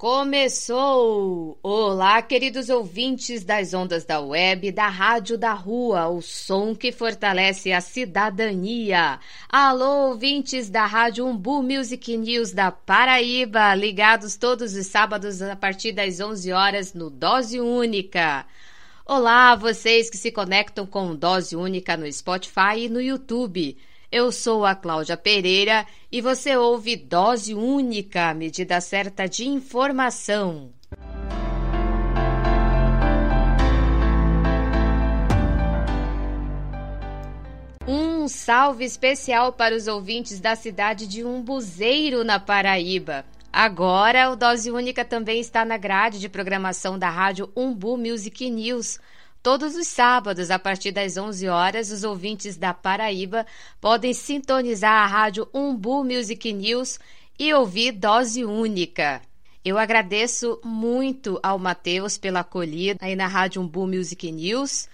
Começou! Olá, queridos ouvintes das ondas da web, da rádio da rua, o som que fortalece a cidadania. Alô, ouvintes da rádio Umbu Music News da Paraíba, ligados todos os sábados a partir das 11 horas no Dose Única. Olá, vocês que se conectam com Dose Única no Spotify e no YouTube. Eu sou a Cláudia Pereira e você ouve Dose Única, medida certa de informação. Um salve especial para os ouvintes da cidade de Umbuzeiro, na Paraíba. Agora, o Dose Única também está na grade de programação da rádio Umbu Music News Todos os sábados, a partir das 11 horas, os ouvintes da Paraíba podem sintonizar a rádio Umbu Music News e ouvir Dose Única. Eu agradeço muito ao Matheus pela acolhida aí na rádio Umbu Music News,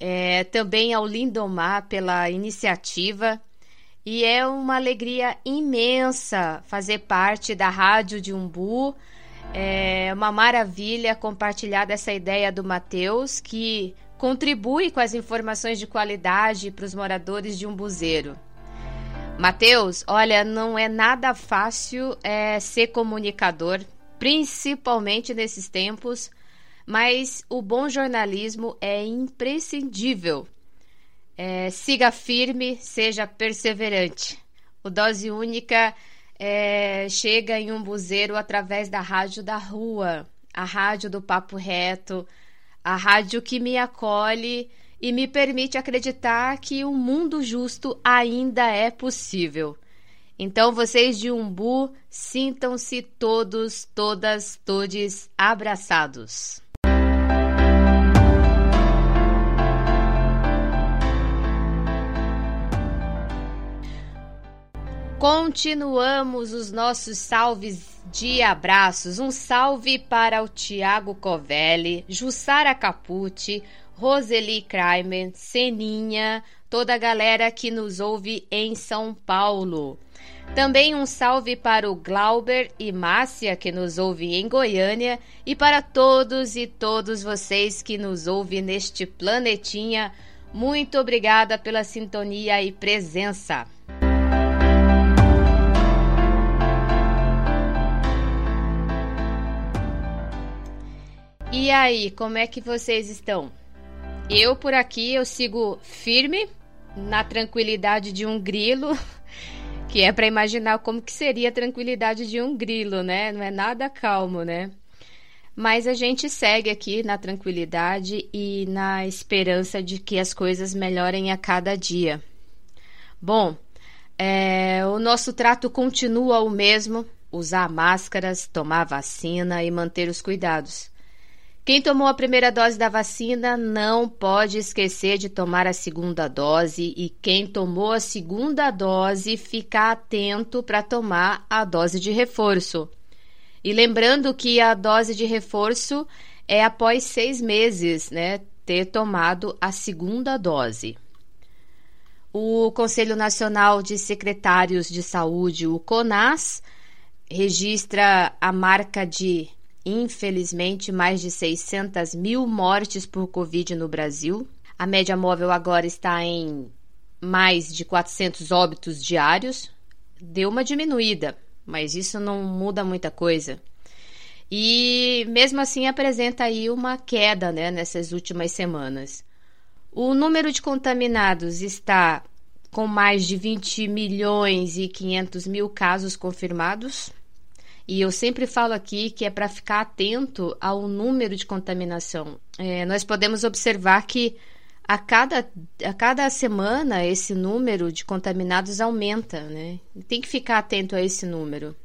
é, também ao Lindomar pela iniciativa. E é uma alegria imensa fazer parte da rádio de Umbu é uma maravilha compartilhar dessa ideia do Matheus, que contribui com as informações de qualidade para os moradores de um buzeiro. Matheus, olha, não é nada fácil é, ser comunicador, principalmente nesses tempos, mas o bom jornalismo é imprescindível. É, siga firme, seja perseverante. O Dose Única é, chega em um buzeiro através da rádio da rua, a rádio do Papo Reto, a rádio que me acolhe e me permite acreditar que um mundo justo ainda é possível. Então, vocês de Umbu, sintam-se todos, todas, todes abraçados. Continuamos os nossos salves de abraços. Um salve para o Tiago Covelli, Jussara Capucci, Roseli Kramer, Seninha, toda a galera que nos ouve em São Paulo. Também um salve para o Glauber e Márcia, que nos ouve em Goiânia, e para todos e todos vocês que nos ouvem neste planetinha. Muito obrigada pela sintonia e presença. E aí, como é que vocês estão? Eu por aqui eu sigo firme na tranquilidade de um grilo, que é para imaginar como que seria a tranquilidade de um grilo, né? Não é nada calmo, né? Mas a gente segue aqui na tranquilidade e na esperança de que as coisas melhorem a cada dia. Bom, é, o nosso trato continua o mesmo: usar máscaras, tomar vacina e manter os cuidados. Quem tomou a primeira dose da vacina não pode esquecer de tomar a segunda dose e quem tomou a segunda dose ficar atento para tomar a dose de reforço. E lembrando que a dose de reforço é após seis meses, né, ter tomado a segunda dose. O Conselho Nacional de Secretários de Saúde, o CONAS, registra a marca de Infelizmente, mais de 600 mil mortes por Covid no Brasil. A média móvel agora está em mais de 400 óbitos diários. Deu uma diminuída, mas isso não muda muita coisa. E mesmo assim apresenta aí uma queda né, nessas últimas semanas. O número de contaminados está com mais de 20 milhões e 500 mil casos confirmados, e eu sempre falo aqui que é para ficar atento ao número de contaminação. É, nós podemos observar que a cada, a cada semana esse número de contaminados aumenta, né? Tem que ficar atento a esse número.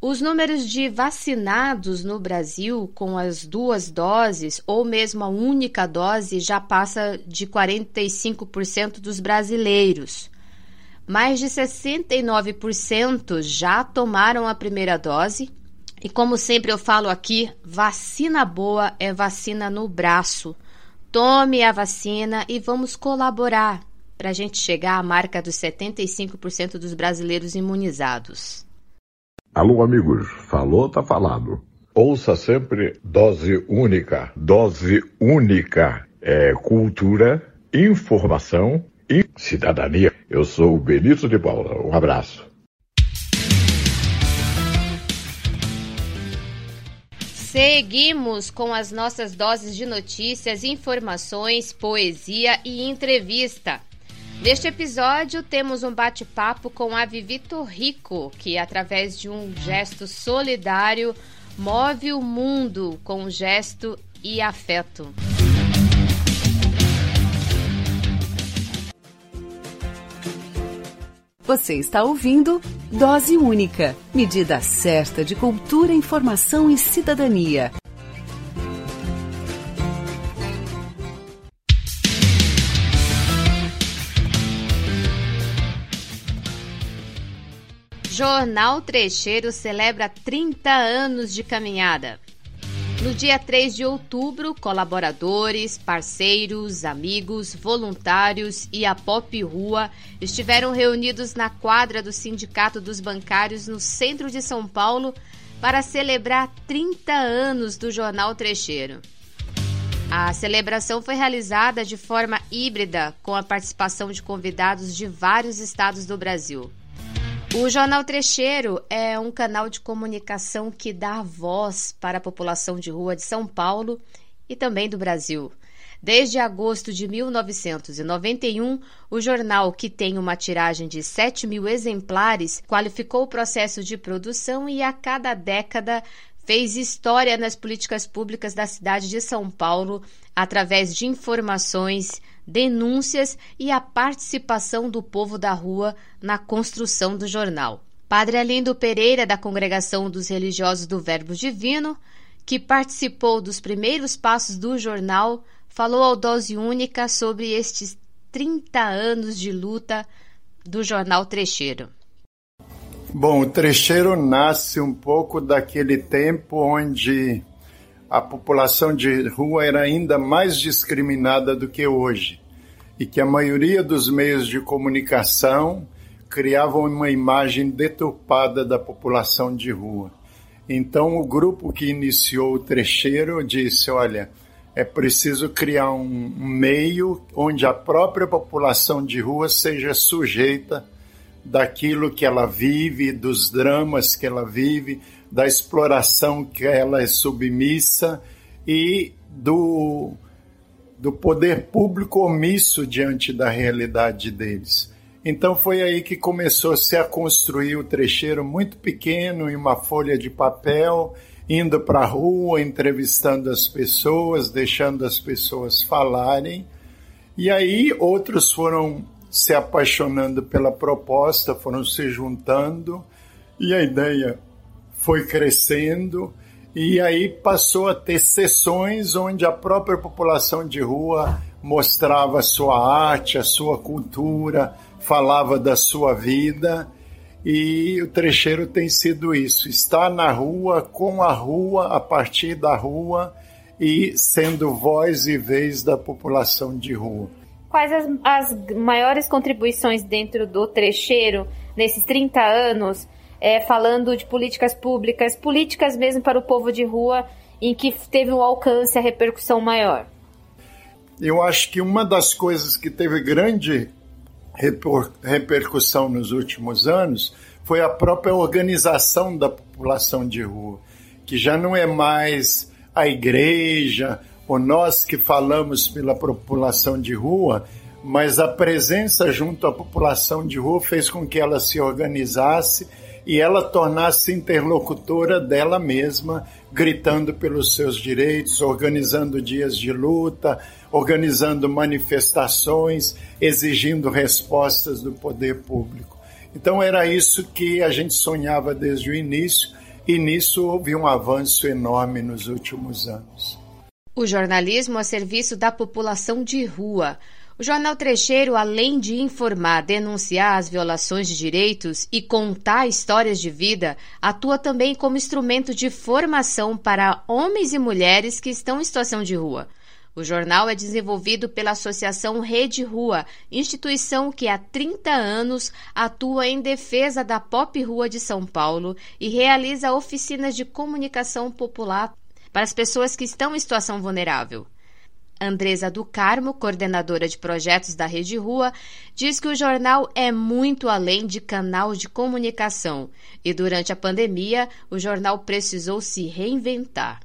Os números de vacinados no Brasil com as duas doses ou mesmo a única dose já passa de 45% dos brasileiros. Mais de 69% já tomaram a primeira dose. E como sempre eu falo aqui, vacina boa é vacina no braço. Tome a vacina e vamos colaborar para a gente chegar à marca dos 75% dos brasileiros imunizados. Alô, amigos, falou, tá falado. Ouça sempre dose única. Dose única é cultura, informação e cidadania. Eu sou o Benito de Paula. Um abraço. Seguimos com as nossas doses de notícias, informações, poesia e entrevista. Neste episódio, temos um bate-papo com a Vivi Rico, que, através de um gesto solidário, move o mundo com gesto e afeto. Você está ouvindo Dose Única medida certa de cultura, informação e cidadania. Jornal Trecheiro celebra 30 anos de caminhada. No dia 3 de outubro, colaboradores, parceiros, amigos, voluntários e a Pop Rua estiveram reunidos na quadra do Sindicato dos Bancários no centro de São Paulo para celebrar 30 anos do Jornal Trecheiro. A celebração foi realizada de forma híbrida, com a participação de convidados de vários estados do Brasil. O Jornal Trecheiro é um canal de comunicação que dá voz para a população de rua de São Paulo e também do Brasil. Desde agosto de 1991, o jornal, que tem uma tiragem de 7 mil exemplares, qualificou o processo de produção e a cada década fez história nas políticas públicas da cidade de São Paulo através de informações, denúncias e a participação do povo da rua na construção do jornal. Padre Alindo Pereira, da Congregação dos Religiosos do Verbo Divino, que participou dos primeiros passos do jornal, falou ao Dose Única sobre estes 30 anos de luta do jornal Trecheiro. Bom, o Trecheiro nasce um pouco daquele tempo onde a população de rua era ainda mais discriminada do que hoje e que a maioria dos meios de comunicação criavam uma imagem deturpada da população de rua. Então, o grupo que iniciou o trecheiro disse: olha, é preciso criar um meio onde a própria população de rua seja sujeita daquilo que ela vive, dos dramas que ela vive, da exploração que ela é submissa e do, do poder público omisso diante da realidade deles. Então foi aí que começou-se a construir o trecheiro muito pequeno, em uma folha de papel, indo para a rua, entrevistando as pessoas, deixando as pessoas falarem. E aí outros foram se apaixonando pela proposta, foram se juntando, e a ideia foi crescendo e aí passou a ter sessões onde a própria população de rua mostrava a sua arte, a sua cultura, falava da sua vida. E o trecheiro tem sido isso: estar na rua, com a rua, a partir da rua e sendo voz e vez da população de rua. Quais as, as maiores contribuições dentro do trecheiro nesses 30 anos é, falando de políticas públicas, políticas mesmo para o povo de rua, em que teve um alcance, a repercussão maior? Eu acho que uma das coisas que teve grande repercussão nos últimos anos foi a própria organização da população de rua, que já não é mais a igreja ou nós que falamos pela população de rua, mas a presença junto à população de rua fez com que ela se organizasse e ela tornasse interlocutora dela mesma, gritando pelos seus direitos, organizando dias de luta, organizando manifestações, exigindo respostas do poder público. Então era isso que a gente sonhava desde o início e nisso houve um avanço enorme nos últimos anos. O jornalismo a serviço da população de rua. O Jornal Trecheiro, além de informar, denunciar as violações de direitos e contar histórias de vida, atua também como instrumento de formação para homens e mulheres que estão em situação de rua. O jornal é desenvolvido pela Associação Rede Rua, instituição que há 30 anos atua em defesa da pop rua de São Paulo e realiza oficinas de comunicação popular para as pessoas que estão em situação vulnerável. Andresa do Carmo, coordenadora de projetos da Rede Rua, diz que o jornal é muito além de canal de comunicação e durante a pandemia o jornal precisou se reinventar.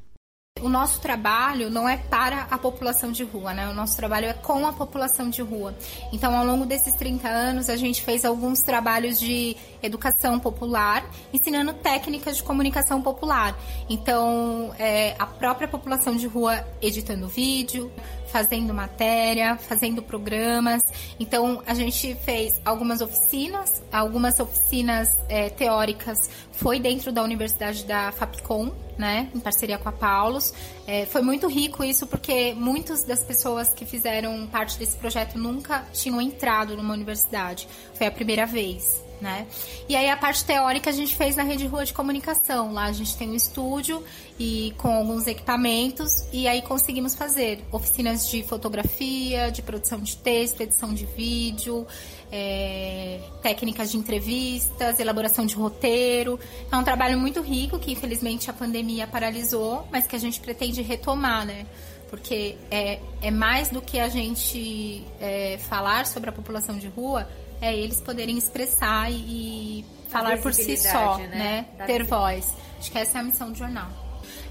O nosso trabalho não é para a população de rua, né? O nosso trabalho é com a população de rua. Então, ao longo desses 30 anos, a gente fez alguns trabalhos de educação popular, ensinando técnicas de comunicação popular. Então, é, a própria população de rua editando vídeo, fazendo matéria, fazendo programas. Então, a gente fez algumas oficinas, algumas oficinas é, teóricas foi dentro da Universidade da Fapcom, né, em parceria com a Paulus. É, foi muito rico isso porque muitas das pessoas que fizeram parte desse projeto nunca tinham entrado numa universidade. Foi a primeira vez né? E aí a parte teórica a gente fez na rede rua de comunicação. Lá a gente tem um estúdio e com alguns equipamentos e aí conseguimos fazer oficinas de fotografia, de produção de texto, edição de vídeo, é, técnicas de entrevistas, elaboração de roteiro. É um trabalho muito rico que infelizmente a pandemia paralisou, mas que a gente pretende retomar, né? Porque é, é mais do que a gente é, falar sobre a população de rua, é eles poderem expressar e, falar por si só, né? né? Ter voz. Acho que essa é a missão do jornal.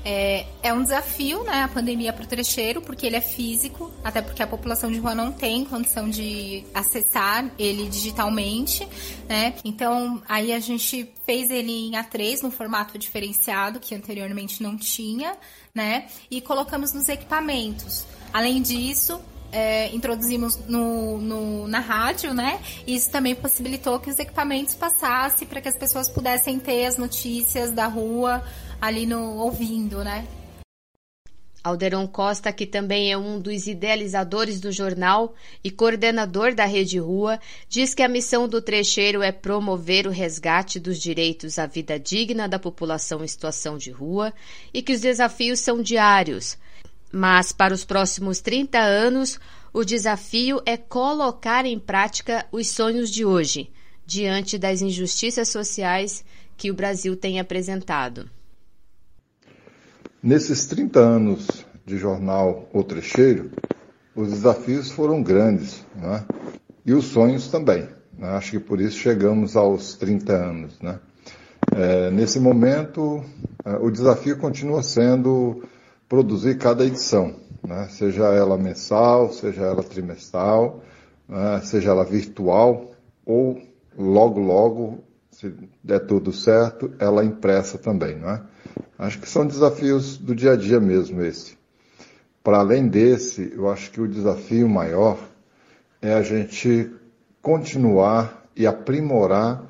É, é um desafio, né, a pandemia para o trecheiro, porque ele é físico, até porque a população de rua não tem condição de acessar ele digitalmente, né? Então, aí a gente fez ele em A3, num formato diferenciado, que anteriormente não tinha, né? E colocamos nos equipamentos. Além disso, é, introduzimos no, no, na rádio, né? Isso também possibilitou que os equipamentos passassem para que as pessoas pudessem ter as notícias da rua ali no ouvindo, né? Alderon Costa, que também é um dos idealizadores do jornal e coordenador da Rede Rua, diz que a missão do trecheiro é promover o resgate dos direitos à vida digna da população em situação de rua e que os desafios são diários, mas para os próximos 30 anos, o desafio é colocar em prática os sonhos de hoje, diante das injustiças sociais que o Brasil tem apresentado. Nesses 30 anos de jornal O Trecheiro, os desafios foram grandes, né? e os sonhos também. Né? Acho que por isso chegamos aos 30 anos. Né? É, nesse momento, é, o desafio continua sendo produzir cada edição, né? seja ela mensal, seja ela trimestral, né? seja ela virtual ou logo, logo, se der tudo certo, ela impressa também. Né? Acho que são desafios do dia a dia mesmo esse. Para além desse, eu acho que o desafio maior é a gente continuar e aprimorar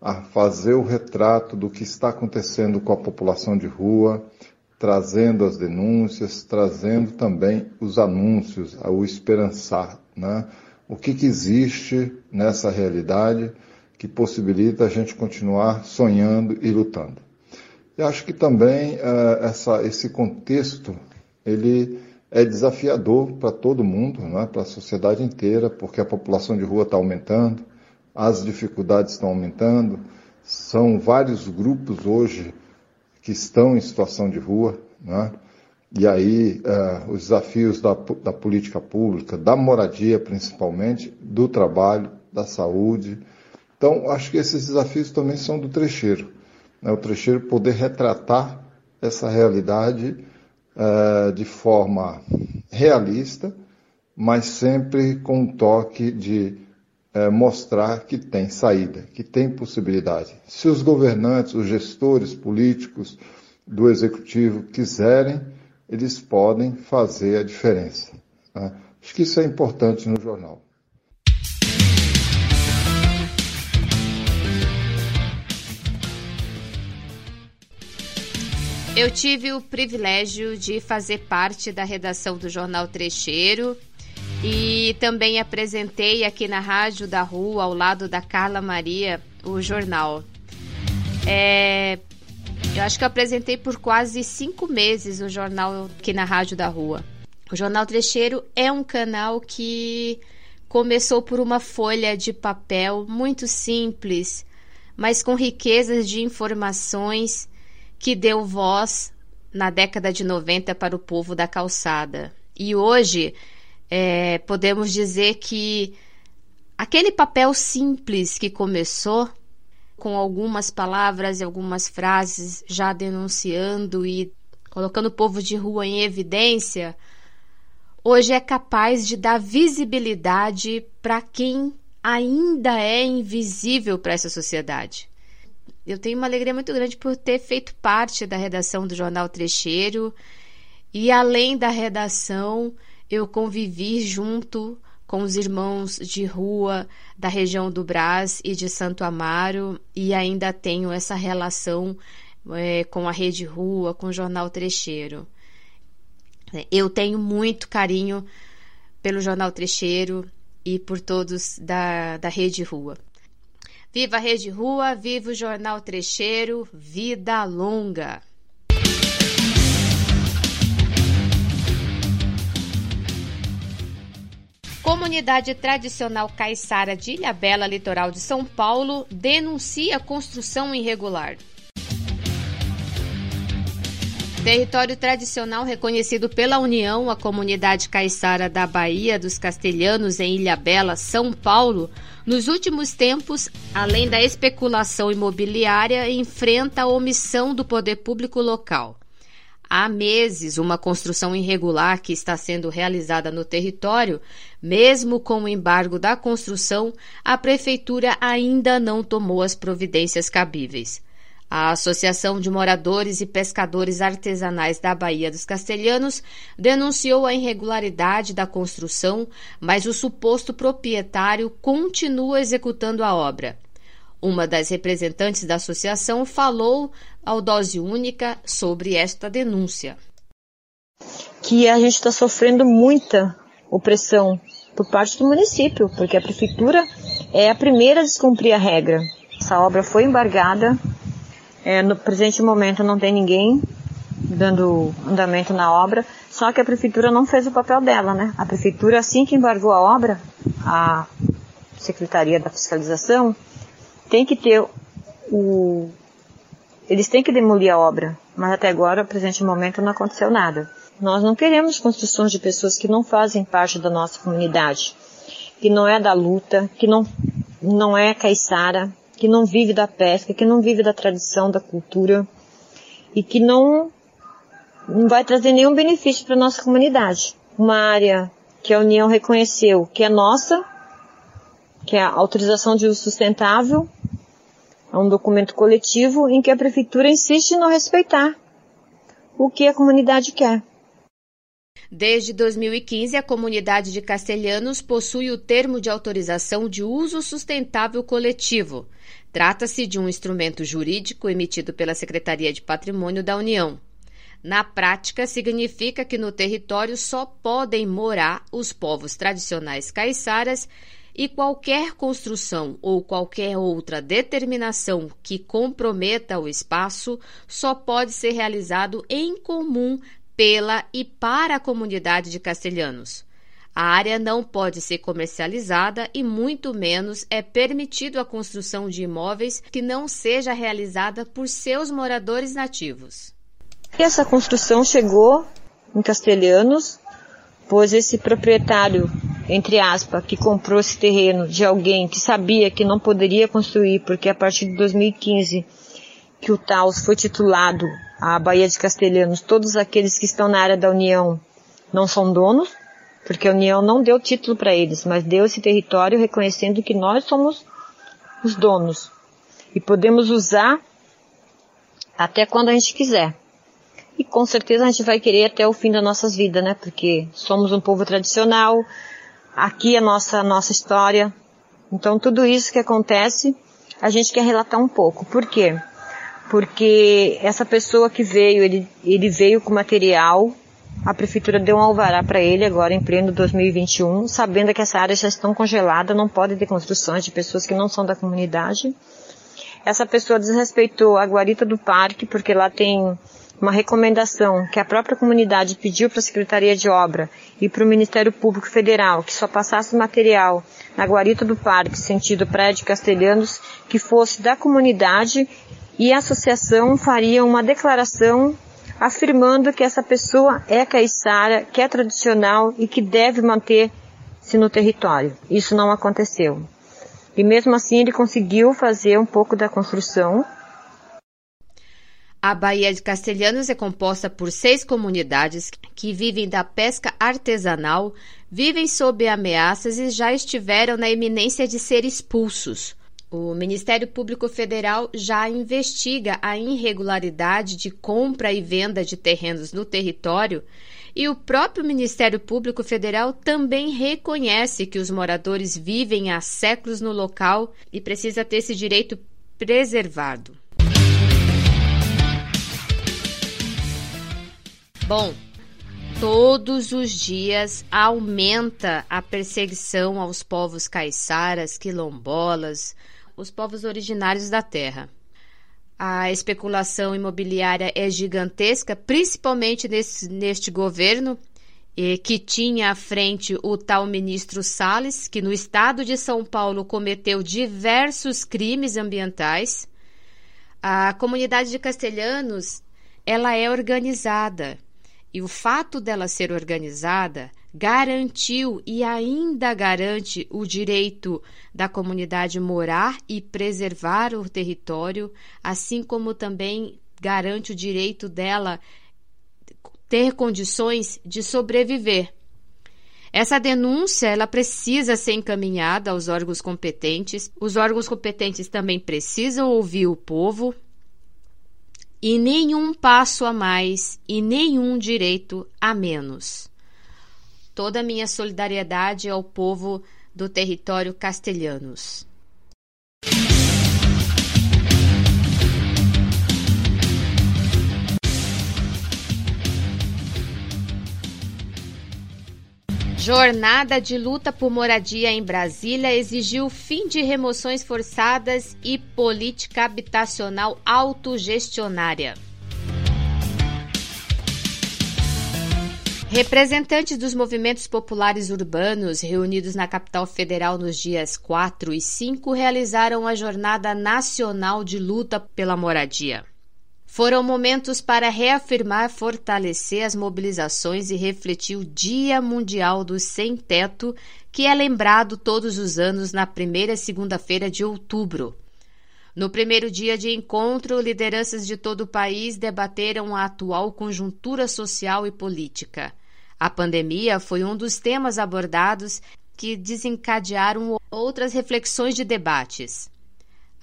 a fazer o retrato do que está acontecendo com a população de rua, trazendo as denúncias, trazendo também os anúncios, o esperançar, né? O que, que existe nessa realidade que possibilita a gente continuar sonhando e lutando. E acho que também uh, essa, esse contexto ele é desafiador para todo mundo, né? para a sociedade inteira, porque a população de rua está aumentando, as dificuldades estão aumentando, são vários grupos hoje que estão em situação de rua, né? e aí uh, os desafios da, da política pública, da moradia principalmente, do trabalho, da saúde. Então, acho que esses desafios também são do trecheiro. Né? O trecheiro poder retratar essa realidade uh, de forma realista, mas sempre com um toque de é, mostrar que tem saída, que tem possibilidade. Se os governantes, os gestores políticos do executivo quiserem, eles podem fazer a diferença. Né? Acho que isso é importante no jornal. Eu tive o privilégio de fazer parte da redação do Jornal Trecheiro e também apresentei aqui na Rádio da Rua, ao lado da Carla Maria, o jornal. É, eu acho que eu apresentei por quase cinco meses o jornal aqui na Rádio da Rua. O Jornal Trecheiro é um canal que começou por uma folha de papel muito simples, mas com riquezas de informações que deu voz na década de 90 para o povo da calçada. E hoje é, podemos dizer que aquele papel simples que começou com algumas palavras e algumas frases já denunciando e colocando o povo de rua em evidência, hoje é capaz de dar visibilidade para quem ainda é invisível para essa sociedade. Eu tenho uma alegria muito grande por ter feito parte da redação do Jornal Trecheiro e, além da redação, eu convivi junto com os irmãos de rua da região do Brás e de Santo Amaro e ainda tenho essa relação é, com a Rede Rua, com o Jornal Trecheiro. Eu tenho muito carinho pelo Jornal Trecheiro e por todos da, da Rede Rua. Viva a Rede Rua, viva o Jornal Trecheiro, vida longa! Comunidade tradicional caiçara de Ilhabela, litoral de São Paulo, denuncia construção irregular. Território tradicional reconhecido pela União, a comunidade caiçara da Bahia dos Castelhanos em Ilhabela, São Paulo, nos últimos tempos, além da especulação imobiliária, enfrenta a omissão do poder público local. Há meses, uma construção irregular que está sendo realizada no território, mesmo com o embargo da construção, a prefeitura ainda não tomou as providências cabíveis. A Associação de Moradores e Pescadores Artesanais da Baía dos Castelhanos denunciou a irregularidade da construção, mas o suposto proprietário continua executando a obra. Uma das representantes da associação falou ao Dose Única sobre esta denúncia. Que a gente está sofrendo muita opressão por parte do município, porque a prefeitura é a primeira a descumprir a regra. Essa obra foi embargada é, no presente momento não tem ninguém dando andamento na obra, só que a prefeitura não fez o papel dela, né? A prefeitura, assim que embargou a obra, a Secretaria da Fiscalização tem que ter o. Eles têm que demolir a obra, mas até agora, no presente momento, não aconteceu nada. Nós não queremos construções de pessoas que não fazem parte da nossa comunidade, que não é da luta, que não, não é caiçara, que não vive da pesca, que não vive da tradição, da cultura e que não, não vai trazer nenhum benefício para a nossa comunidade. Uma área que a União reconheceu que é nossa, que é a autorização de uso sustentável, é um documento coletivo em que a prefeitura insiste em não respeitar o que a comunidade quer. Desde 2015, a comunidade de Castelhanos possui o termo de autorização de uso sustentável coletivo. Trata-se de um instrumento jurídico emitido pela Secretaria de Patrimônio da União. Na prática, significa que no território só podem morar os povos tradicionais caiçaras e qualquer construção ou qualquer outra determinação que comprometa o espaço só pode ser realizado em comum pela e para a comunidade de castelhanos. A área não pode ser comercializada e, muito menos, é permitido a construção de imóveis que não seja realizada por seus moradores nativos. Essa construção chegou em Castelhanos, pois esse proprietário, entre aspas, que comprou esse terreno de alguém que sabia que não poderia construir, porque a partir de 2015 que o Taos foi titulado a Baía de Castelhanos, todos aqueles que estão na área da União não são donos, porque a União não deu título para eles, mas deu esse território reconhecendo que nós somos os donos e podemos usar até quando a gente quiser. E com certeza a gente vai querer até o fim das nossas vidas, né? Porque somos um povo tradicional, aqui a nossa, nossa história. Então tudo isso que acontece, a gente quer relatar um pouco. Por quê? porque essa pessoa que veio, ele, ele veio com material, a prefeitura deu um alvará para ele agora em pleno 2021, sabendo que essa área já está congelada, não pode ter construções de pessoas que não são da comunidade. Essa pessoa desrespeitou a guarita do parque, porque lá tem uma recomendação que a própria comunidade pediu para a Secretaria de Obra e para o Ministério Público Federal que só passasse material na guarita do parque, sentido prédio Castelhanos, que fosse da comunidade e a associação faria uma declaração afirmando que essa pessoa é caiçara, que é tradicional e que deve manter-se no território. Isso não aconteceu. E mesmo assim ele conseguiu fazer um pouco da construção, a Baía de Castelhanos é composta por seis comunidades que vivem da pesca artesanal, vivem sob ameaças e já estiveram na iminência de ser expulsos. O Ministério Público Federal já investiga a irregularidade de compra e venda de terrenos no território e o próprio Ministério Público Federal também reconhece que os moradores vivem há séculos no local e precisa ter esse direito preservado. Bom, todos os dias aumenta a perseguição aos povos caiçaras, quilombolas, os povos originários da terra. A especulação imobiliária é gigantesca, principalmente nesse, neste governo, que tinha à frente o tal ministro Salles, que no estado de São Paulo cometeu diversos crimes ambientais. A comunidade de castelhanos ela é organizada e o fato dela ser organizada garantiu e ainda garante o direito da comunidade morar e preservar o território, assim como também garante o direito dela ter condições de sobreviver. Essa denúncia ela precisa ser encaminhada aos órgãos competentes. Os órgãos competentes também precisam ouvir o povo e nenhum passo a mais e nenhum direito a menos. Toda a minha solidariedade ao povo do território castelhanos. Jornada de luta por moradia em Brasília exigiu fim de remoções forçadas e política habitacional autogestionária. Representantes dos movimentos populares urbanos reunidos na capital federal nos dias 4 e 5 realizaram a Jornada Nacional de Luta pela Moradia. Foram momentos para reafirmar, fortalecer as mobilizações e refletir o Dia Mundial do Sem Teto, que é lembrado todos os anos na primeira segunda-feira de outubro. No primeiro dia de encontro, lideranças de todo o país debateram a atual conjuntura social e política. A pandemia foi um dos temas abordados que desencadearam outras reflexões de debates.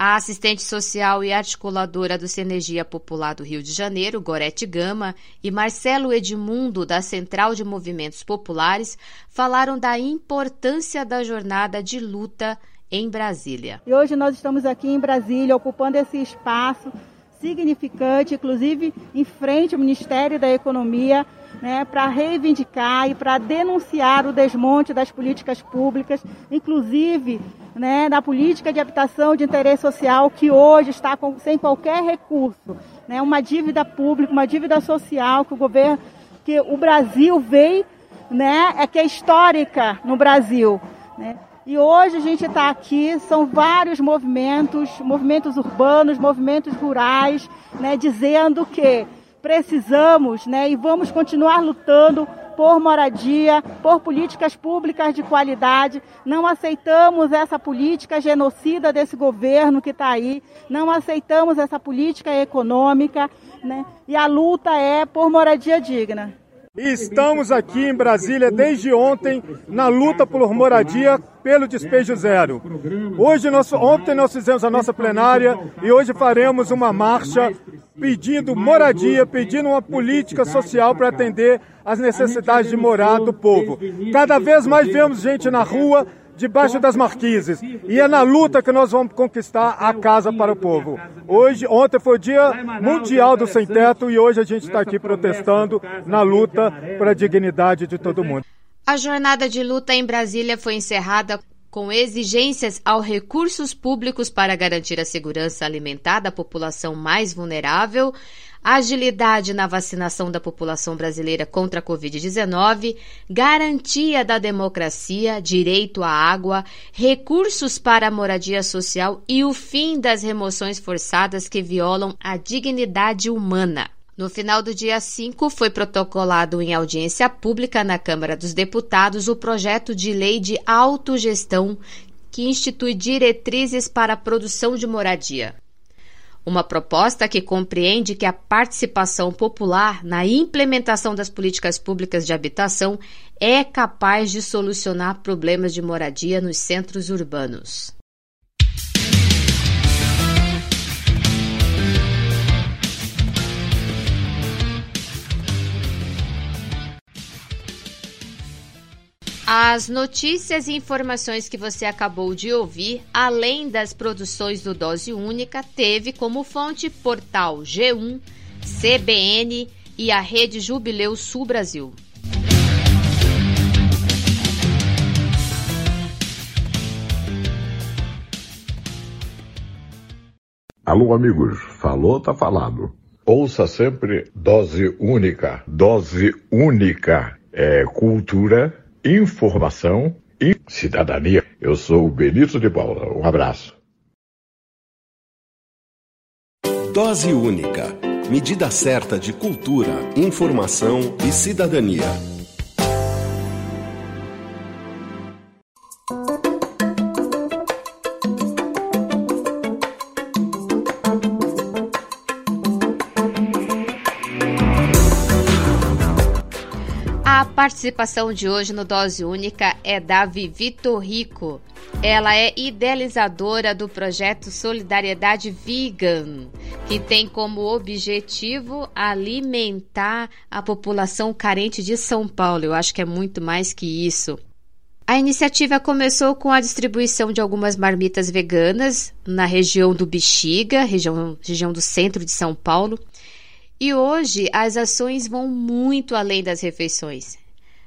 A assistente social e articuladora do Sinergia Popular do Rio de Janeiro, Gorete Gama, e Marcelo Edmundo, da Central de Movimentos Populares, falaram da importância da jornada de luta em Brasília. E hoje nós estamos aqui em Brasília, ocupando esse espaço significante, inclusive em frente ao Ministério da Economia, né, para reivindicar e para denunciar o desmonte das políticas públicas, inclusive né, da política de habitação de interesse social que hoje está com, sem qualquer recurso, né, uma dívida pública, uma dívida social que o governo, que o Brasil veio, né, é que é histórica no Brasil, né. E hoje a gente está aqui, são vários movimentos, movimentos urbanos, movimentos rurais, né, dizendo que precisamos né, e vamos continuar lutando por moradia, por políticas públicas de qualidade. Não aceitamos essa política genocida desse governo que está aí, não aceitamos essa política econômica, né? E a luta é por moradia digna. Estamos aqui em Brasília desde ontem na luta por moradia pelo despejo zero. Hoje, nós, ontem nós fizemos a nossa plenária e hoje faremos uma marcha pedindo moradia, pedindo uma política social para atender às necessidades de morar do povo. Cada vez mais vemos gente na rua debaixo das marquises. E é na luta que nós vamos conquistar a casa para o povo. Hoje, ontem foi o Dia Mundial do Sem Teto e hoje a gente está aqui protestando na luta para a dignidade de todo mundo. A jornada de luta em Brasília foi encerrada com exigências aos recursos públicos para garantir a segurança alimentar da população mais vulnerável, agilidade na vacinação da população brasileira contra a Covid-19, garantia da democracia, direito à água, recursos para a moradia social e o fim das remoções forçadas que violam a dignidade humana. No final do dia 5, foi protocolado em audiência pública na Câmara dos Deputados o projeto de lei de autogestão que institui diretrizes para a produção de moradia. Uma proposta que compreende que a participação popular na implementação das políticas públicas de habitação é capaz de solucionar problemas de moradia nos centros urbanos. As notícias e informações que você acabou de ouvir, além das produções do Dose Única, teve como fonte portal G1, CBN e a Rede Jubileu Sul Brasil. Alô, amigos. Falou, tá falado. Ouça sempre Dose Única. Dose Única é cultura informação e cidadania. Eu sou o Benito de Paula. Um abraço. Dose única. Medida certa de cultura, informação e cidadania. Participação de hoje no Dose Única é da Vivi Torrico. Ela é idealizadora do projeto Solidariedade Vegan, que tem como objetivo alimentar a população carente de São Paulo. Eu acho que é muito mais que isso. A iniciativa começou com a distribuição de algumas marmitas veganas na região do Bexiga, região, região do centro de São Paulo. E hoje as ações vão muito além das refeições.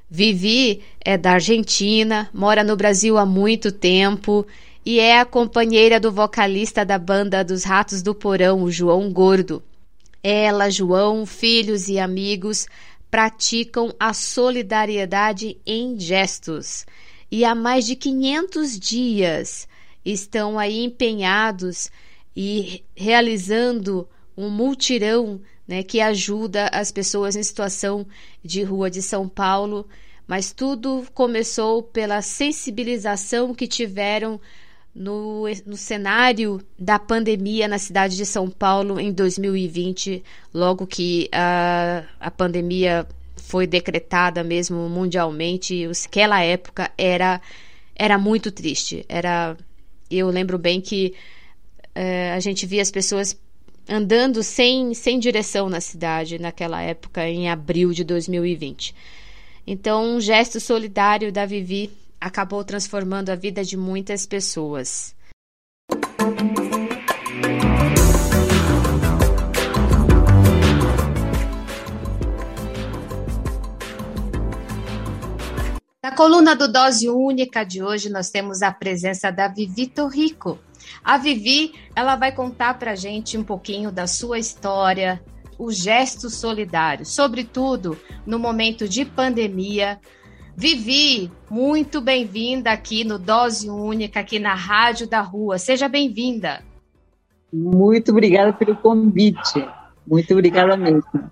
Vivi é da Argentina, mora no Brasil há muito tempo e é a companheira do vocalista da banda dos Ratos do Porão, o João Gordo. Ela, João, filhos e amigos praticam a solidariedade em gestos e há mais de 500 dias estão aí empenhados e realizando um multirão né, que ajuda as pessoas em situação de rua de São Paulo, mas tudo começou pela sensibilização que tiveram no, no cenário da pandemia na cidade de São Paulo em 2020, logo que a, a pandemia foi decretada mesmo mundialmente, aquela época era, era muito triste. Era, eu lembro bem que é, a gente via as pessoas andando sem, sem direção na cidade naquela época, em abril de 2020. Então, um gesto solidário da Vivi acabou transformando a vida de muitas pessoas. Na coluna do Dose Única de hoje, nós temos a presença da Vivi Torrico, a Vivi, ela vai contar para a gente um pouquinho da sua história, o gesto solidário, sobretudo no momento de pandemia. Vivi, muito bem-vinda aqui no Dose Única, aqui na Rádio da Rua. Seja bem-vinda. Muito obrigada pelo convite. Muito obrigada mesmo.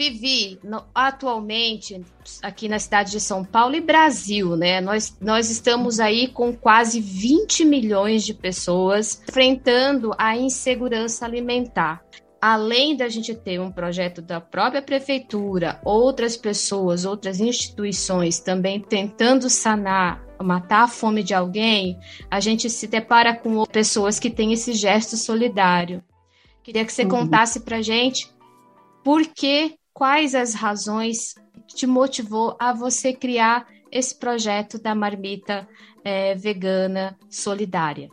Vivi, no, atualmente, aqui na cidade de São Paulo e Brasil, né? Nós, nós estamos aí com quase 20 milhões de pessoas enfrentando a insegurança alimentar. Além da gente ter um projeto da própria prefeitura, outras pessoas, outras instituições também tentando sanar matar a fome de alguém, a gente se depara com pessoas que têm esse gesto solidário. Queria que você uhum. contasse pra gente por que quais as razões te motivou a você criar esse projeto da marmita é, vegana solidária?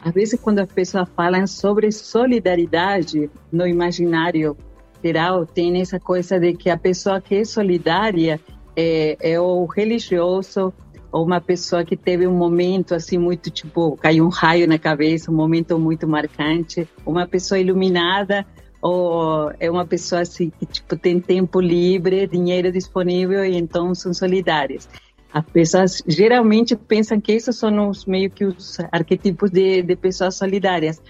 Às vezes, quando as pessoas falam sobre solidariedade no imaginário geral, tem essa coisa de que a pessoa que é solidária é, é o religioso ou uma pessoa que teve um momento assim muito tipo caiu um raio na cabeça, um momento muito marcante, uma pessoa iluminada ou é uma pessoa assim que tipo tem tempo livre, dinheiro disponível e então são solidárias. As pessoas geralmente pensam que esses são os meio que os arquetipos de, de pessoas solidárias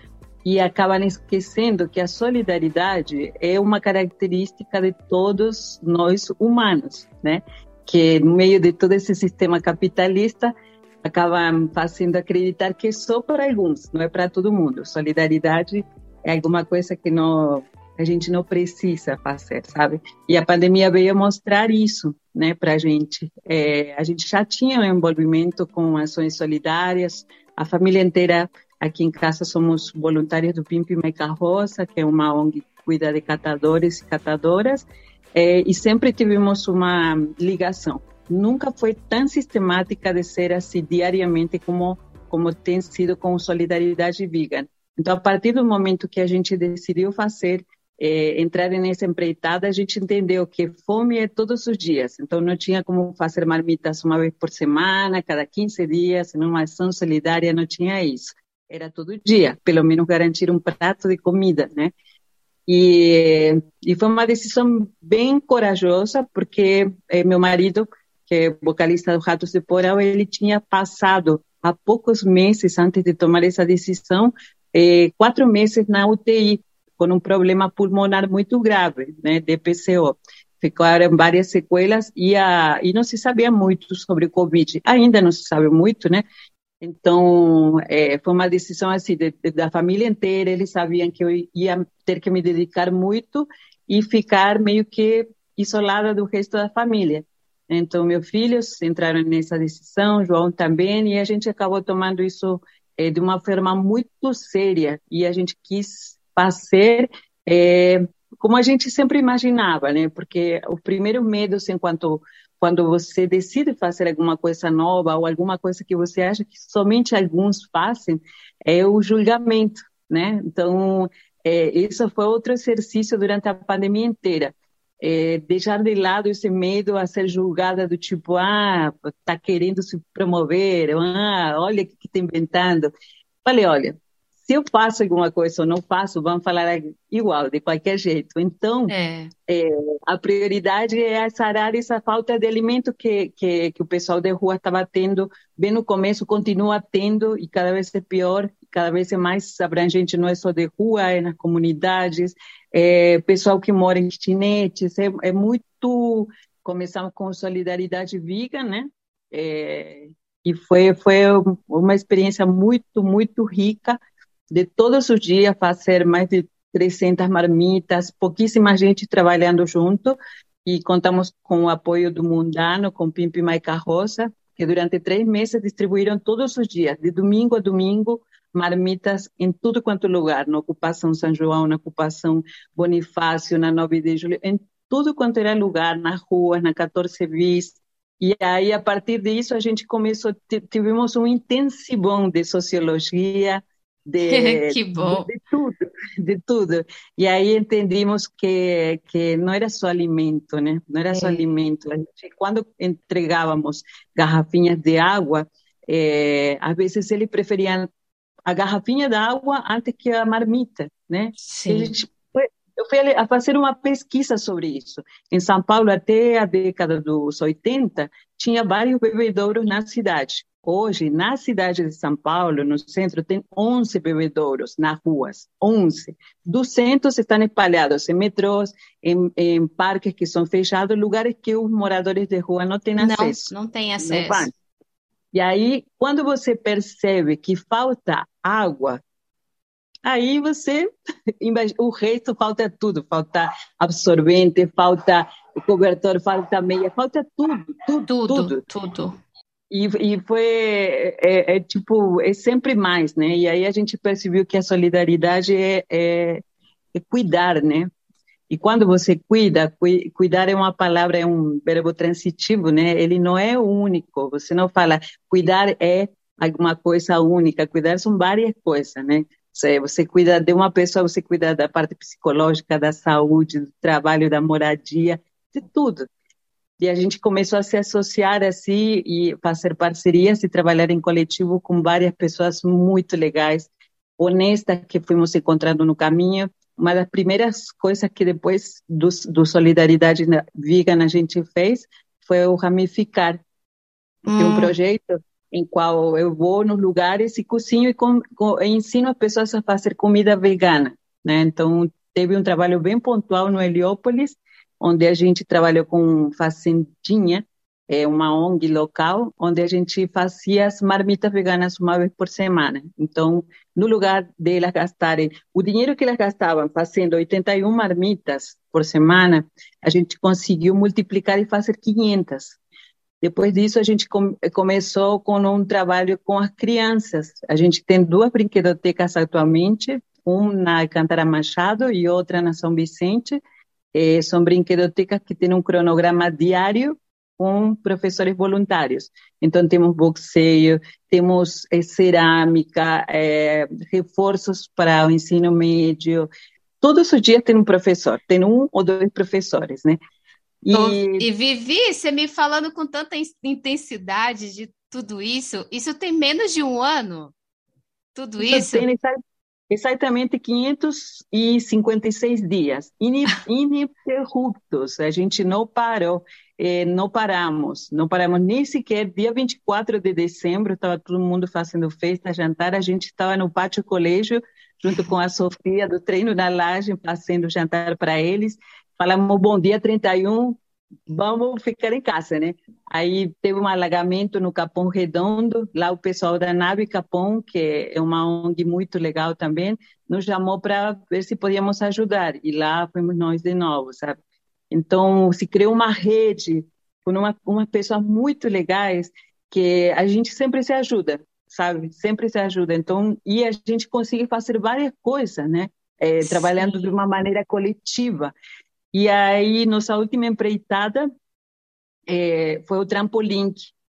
e acabam esquecendo que a solidariedade é uma característica de todos nós humanos, né? Que no meio de todo esse sistema capitalista acabam fazendo acreditar que é só para alguns, não é para todo mundo. Solidariedade é alguma coisa que não a gente não precisa fazer, sabe? E a pandemia veio mostrar isso, né, para a gente. É, a gente já tinha um envolvimento com ações solidárias, a família inteira aqui em casa somos voluntários do Pimp Meca Rosa, que é uma ONG que cuida de catadores e catadoras, é, e sempre tivemos uma ligação. Nunca foi tão sistemática de ser assim diariamente como como tem sido com solidariedade vegan. Então, a partir do momento que a gente decidiu fazer é, entrar nessa empreitada, a gente entendeu que fome é todos os dias. Então, não tinha como fazer marmitas uma vez por semana, cada 15 dias, numa ação solidária, não tinha isso. Era todo dia, pelo menos garantir um prato de comida, né? E, e foi uma decisão bem corajosa, porque é, meu marido, que é vocalista do Ratos de Porão, ele tinha passado há poucos meses antes de tomar essa decisão, quatro meses na UTI com um problema pulmonar muito grave, né, DPCO. Ficaram várias sequelas e, a, e não se sabia muito sobre o Covid. Ainda não se sabe muito, né? Então, é, foi uma decisão assim de, de, da família inteira. Eles sabiam que eu ia ter que me dedicar muito e ficar meio que isolada do resto da família. Então, meus filhos entraram nessa decisão, João também, e a gente acabou tomando isso é, de uma forma muito séria. E a gente quis fazer é, como a gente sempre imaginava, né? Porque o primeiro medo, assim, enquanto quando você decide fazer alguma coisa nova ou alguma coisa que você acha que somente alguns fazem, é o julgamento, né? Então, é, isso foi outro exercício durante a pandemia inteira. É, deixar de lado esse medo a ser julgada do tipo, ah, tá querendo se promover, ah, olha o que está inventando. Falei, olha, se eu faço alguma coisa ou não faço, vão falar igual, de qualquer jeito. Então, é. É, a prioridade é sarar essa falta de alimento que, que, que o pessoal de rua estava tendo, bem no começo, continua tendo, e cada vez é pior, cada vez é mais abrangente, não é só de rua, é nas comunidades, é, pessoal que mora em kitnetes, é, é muito... Começamos com solidariedade vegan, né? É, e foi, foi uma experiência muito, muito rica, de todos os dias fazer mais de 300 marmitas, pouquíssima gente trabalhando junto e contamos com o apoio do Mundano, com Pimpi Maica Rosa, que durante três meses distribuíram todos os dias, de domingo a domingo, marmitas em tudo quanto lugar, na ocupação São João, na ocupação Bonifácio, na 9 de julho, em tudo quanto era lugar, nas ruas, na 14 bis. E aí, a partir disso, a gente começou, tivemos um intensivão de sociologia, de. De, de, tudo, de tudo. E aí entendimos que, que não era só alimento, né? Não era é. só alimento. Gente, quando entregávamos garrafinhas de água, é, às vezes eles preferiam a garrafinha de água antes que a marmita, né? Sim. eu fui a fazer uma pesquisa sobre isso. Em São Paulo, até a década dos 80, tinha vários bebedouros na cidade. Hoje, na cidade de São Paulo, no centro, tem 11 bebedouros nas ruas, 11. 200 estão espalhados em metrôs, em, em, parques que são fechados, lugares que os moradores de rua não têm acesso. Não, não têm acesso. Não e aí, quando você percebe que falta água, aí você, o resto falta tudo, falta absorvente, falta cobertor, falta meia, falta tudo, tudo, tudo. tudo. tudo. E, e foi, é, é, tipo, é sempre mais, né? E aí a gente percebeu que a solidariedade é, é, é cuidar, né? E quando você cuida, cuidar é uma palavra, é um verbo transitivo, né? Ele não é único. Você não fala cuidar é alguma coisa única. Cuidar são várias coisas, né? Você cuida de uma pessoa, você cuida da parte psicológica, da saúde, do trabalho, da moradia, de tudo. E a gente começou a se associar assim e fazer parcerias e trabalhar em coletivo com várias pessoas muito legais, honestas que fomos encontrando no caminho. Uma das primeiras coisas que depois do, do Solidariedade Vegan a gente fez foi o Ramificar, hum. que é um hum. projeto em qual eu vou nos lugares e cozinho e, com, com, ensino as pessoas a fazer comida vegana. Né? Então, teve um trabalho bem pontual no Heliópolis, onde a gente trabalhou com Fazendinha, é uma ONG local, onde a gente fazia as marmitas veganas uma vez por semana. Então, no lugar de elas gastarem o dinheiro que elas gastavam fazendo 81 marmitas por semana, a gente conseguiu multiplicar e fazer 500. Depois disso, a gente começou com um trabalho com as crianças. A gente tem duas brinquedotecas atualmente, uma na Alcântara Machado e outra na São Vicente. Eh, são brinquedotecas que têm um cronograma diário com professores voluntários. Então, temos boxeio, temos eh, cerâmica, eh, reforços para o ensino médio. Todos os dias tem um professor, tem um ou dois professores, né? E... e Vivi, você me falando com tanta intensidade de tudo isso, isso tem menos de um ano? Tudo isso? Tem exatamente 556 dias, ininterruptos. A gente não parou, eh, não paramos, não paramos nem sequer. Dia 24 de dezembro, estava todo mundo fazendo festa, jantar, a gente estava no pátio colégio, junto com a Sofia do treino na laje, fazendo jantar para eles falamos bom dia 31, vamos ficar em casa, né? Aí teve um alagamento no Capão Redondo, lá o pessoal da Nave Capão, que é uma ONG muito legal também, nos chamou para ver se podíamos ajudar, e lá fomos nós de novo, sabe? Então, se criou uma rede com uma, uma pessoas muito legais que a gente sempre se ajuda, sabe? Sempre se ajuda. Então, e a gente consegue fazer várias coisas, né? É, trabalhando de uma maneira coletiva. E aí, nossa última empreitada é, foi o trampolim.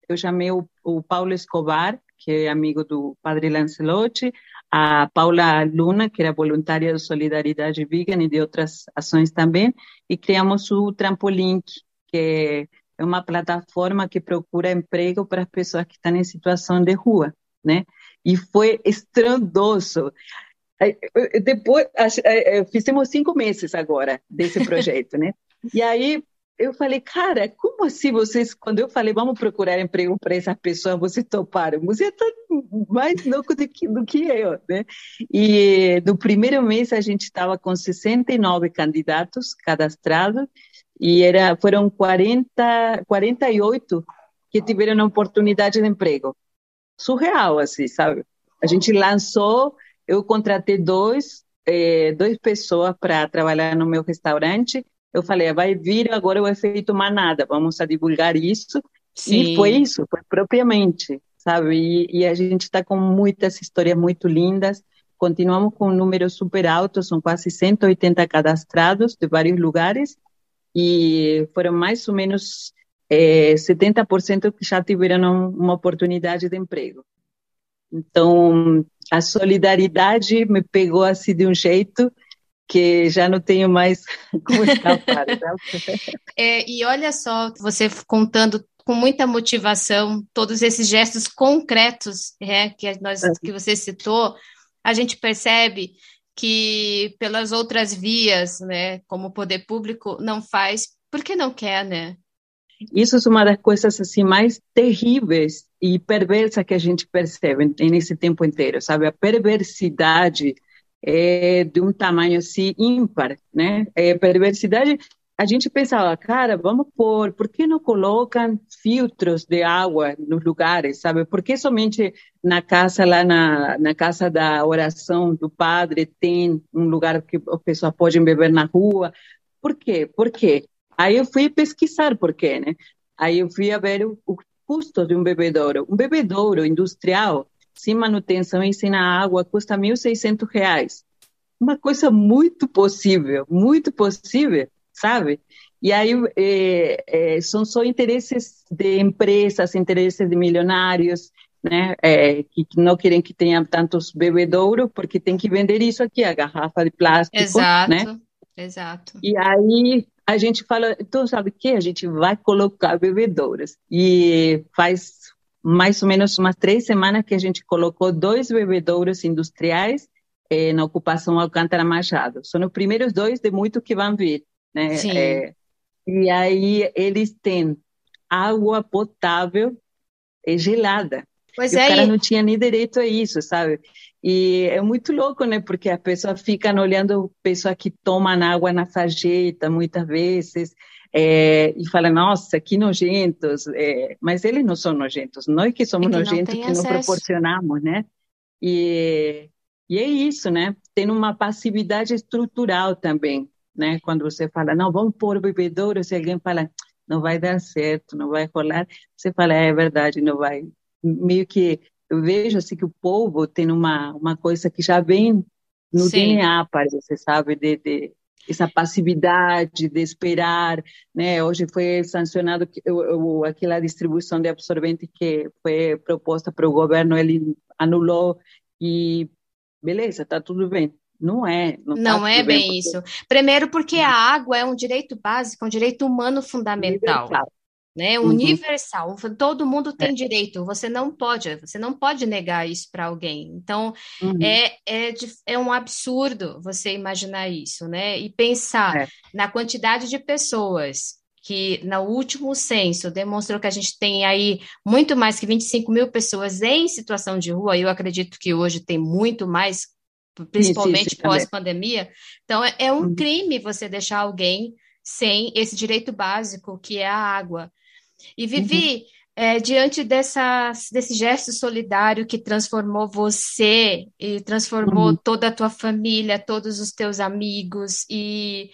Eu chamei o, o Paulo Escobar, que é amigo do padre Lancelotti, a Paula Luna, que era voluntária de Solidariedade Vegan e de outras ações também, e criamos o Trampolim, que é uma plataforma que procura emprego para as pessoas que estão em situação de rua, né? E foi estrondoso. Depois, fizemos cinco meses agora desse projeto, né? E aí eu falei, cara, como assim vocês, quando eu falei, vamos procurar emprego para essas pessoas, vocês toparam? Você está mais louco do que, do que eu, né? E no primeiro mês a gente estava com 69 candidatos cadastrados e era, foram 40, 48 que tiveram oportunidade de emprego. Surreal, assim, sabe? A gente lançou eu contratei dois, é, duas pessoas para trabalhar no meu restaurante. Eu falei, vai vir agora o efeito manada, vamos a divulgar isso. Sim. E foi isso, foi propriamente, sabe? E, e a gente está com muitas histórias muito lindas. Continuamos com números super altos, são quase 180 cadastrados de vários lugares. E foram mais ou menos é, 70% que já tiveram uma oportunidade de emprego. Então, a solidariedade me pegou assim de um jeito que já não tenho mais como escapar. é, e olha só, você contando com muita motivação todos esses gestos concretos é, que, nós, que você citou, a gente percebe que pelas outras vias, né, como o poder público, não faz porque não quer, né? Isso é uma das coisas assim mais terríveis e perversa que a gente percebe nesse tempo inteiro, sabe? A perversidade é de um tamanho assim ímpar, né? É, perversidade, a gente pensava, cara, vamos pôr, por que não colocam filtros de água nos lugares, sabe? Por que somente na casa, lá na, na casa da oração do padre, tem um lugar que as pessoas podem beber na rua? Por quê? Por quê? Aí eu fui pesquisar por quê, né? Aí eu fui ver o custo de um bebedouro. Um bebedouro industrial, sem manutenção e sem água, custa R$ 1.600. uma coisa muito possível, muito possível, sabe? E aí é, é, são só interesses de empresas, interesses de milionários, né, é, que não querem que tenha tantos bebedouros, porque tem que vender isso aqui, a garrafa de plástico, exato, né? Exato. E aí a gente fala, então sabe o que? A gente vai colocar bebedouros. E faz mais ou menos umas três semanas que a gente colocou dois bebedouros industriais é, na ocupação Alcântara Machado. São os primeiros dois de muito que vão vir, né? Sim. É, e aí eles têm água potável e gelada. Pois e é, o cara e- não tinha nem direito a isso, sabe? E é muito louco, né? Porque a pessoa fica olhando pessoa que toma água na sarjeta muitas vezes é, e fala, nossa, que nojentos. É, mas eles não são nojentos, nós que somos É que não nojentos tem que não acesso. proporcionamos, né? E, e é isso, né? Tem uma passividade estrutural também, né? Quando você fala, não, vamos pôr bebedouro, se alguém fala, não vai dar certo, não vai rolar, você fala, é, é verdade, não vai. Meio que eu vejo assim que o povo tem uma uma coisa que já vem no Sim. DNA, parece, sabe, de, de essa passividade de esperar, né? Hoje foi sancionado o, o, aquela distribuição de absorvente que foi proposta para o governo, ele anulou e beleza, tá tudo bem. Não é, não, tá Não é tudo bem, bem porque isso. Primeiro, porque a água é um direito básico, um direito humano fundamental, universal. Né? Uhum. Universal. Todo mundo tem direito. Você não pode, você não pode negar isso para alguém. Então, Uhum. é, é, é um absurdo você imaginar isso, né? E pensar É. na quantidade de pessoas que, no último censo, demonstrou que a gente tem aí muito mais que 25 mil pessoas em situação de rua. Eu acredito que hoje tem muito mais, principalmente pós-pandemia. Então, é, é um Uhum. crime você deixar alguém sem esse direito básico, que é a água. E Vivi, é, diante dessas, desse gesto solidário que transformou você e transformou Uhum. toda a tua família, todos os teus amigos e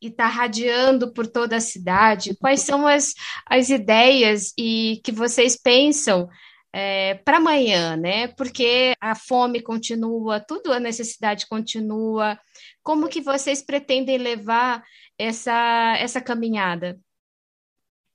está radiando por toda a cidade, quais são as, as ideias e que vocês pensam para amanhã, né? Porque a fome continua, tudo a necessidade continua. Como que vocês pretendem levar essa, essa caminhada?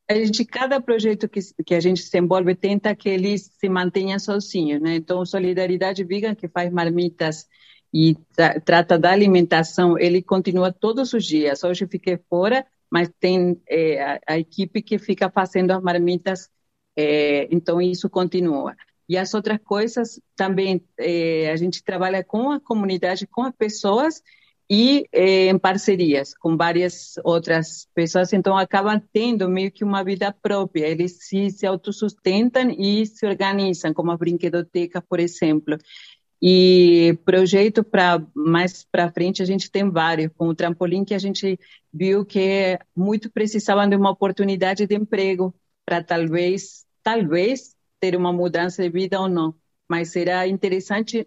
A gente, cada projeto que, que a gente se envolve tenta que ele se mantenha sozinho, né? Então, Solidariedade Vegan, que faz marmitas e tra trata da alimentação, ele continua todos os dias. Hoje eu fiquei fora, mas tem é, a, a, equipe que fica fazendo as marmitas, é, então isso continua. E as outras coisas também, é, a gente trabalha com a comunidade, com as pessoas, e eh, em parcerias com várias outras pessoas, então acabam tendo meio que uma vida própria, eles se, se autossustentam e se organizam, como a brinquedoteca, por exemplo. E projeto para mais para frente a gente tem vários, com o trampolim que a gente viu que muito precisavam de uma oportunidade de emprego para talvez, talvez ter uma mudança de vida ou não, mas será interessante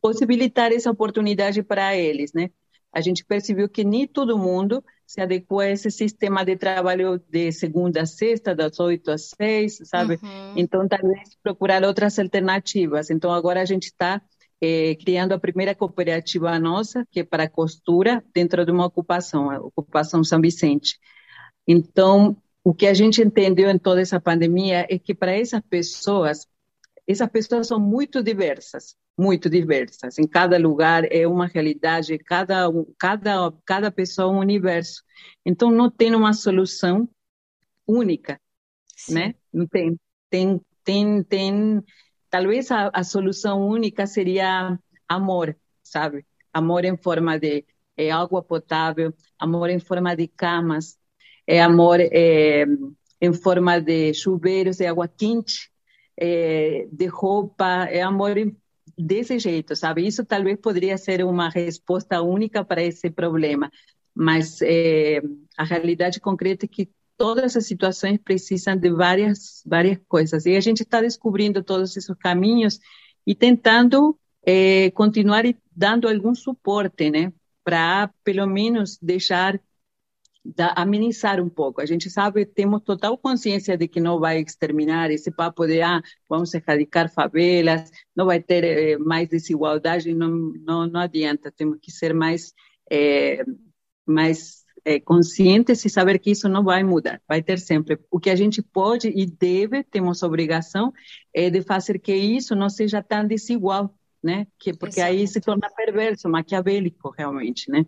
possibilitar essa oportunidade para eles, né? A gente percebeu que nem todo mundo se adequa a esse sistema de trabalho de segunda a sexta, das oito às seis, sabe? Uhum. Então, talvez procurar outras alternativas. Então, agora a gente está eh, criando a primeira cooperativa nossa, que é para costura, dentro de uma ocupação, a ocupação São Vicente. Então, o que a gente entendeu em toda essa pandemia é que para essas pessoas, essas pessoas são muito diversas, muito diversas. Em cada lugar é uma realidade, cada cada cada pessoa é um universo. Então não tem uma solução única, Sim. né? Não tem tem tem tem talvez a, a, solução única seria amor, sabe? Amor em forma de é, água potável, amor em forma de camas, é amor é, em forma de chuveiros de água quente, é, de roupa, é amor desse jeito, sabe? Isso talvez poderia ser uma resposta única para esse problema, mas é, a realidade concreta é que todas as situações precisam de várias várias coisas e a gente está descobrindo todos esses caminhos e tentando é, continuar dando algum suporte, né? Para pelo menos deixar da, amenizar um pouco. A gente sabe, temos total consciência de que não vai exterminar esse papo de ah, vamos erradicar favelas, não vai ter eh, mais desigualdade, não, não, não adianta, temos que ser mais, eh, mais eh, conscientes e saber que isso não vai mudar, vai ter sempre. O que a gente pode e deve, temos obrigação, é de fazer que isso não seja tão desigual, né? Que, porque Exato. aí se torna perverso, maquiavélico, realmente, né?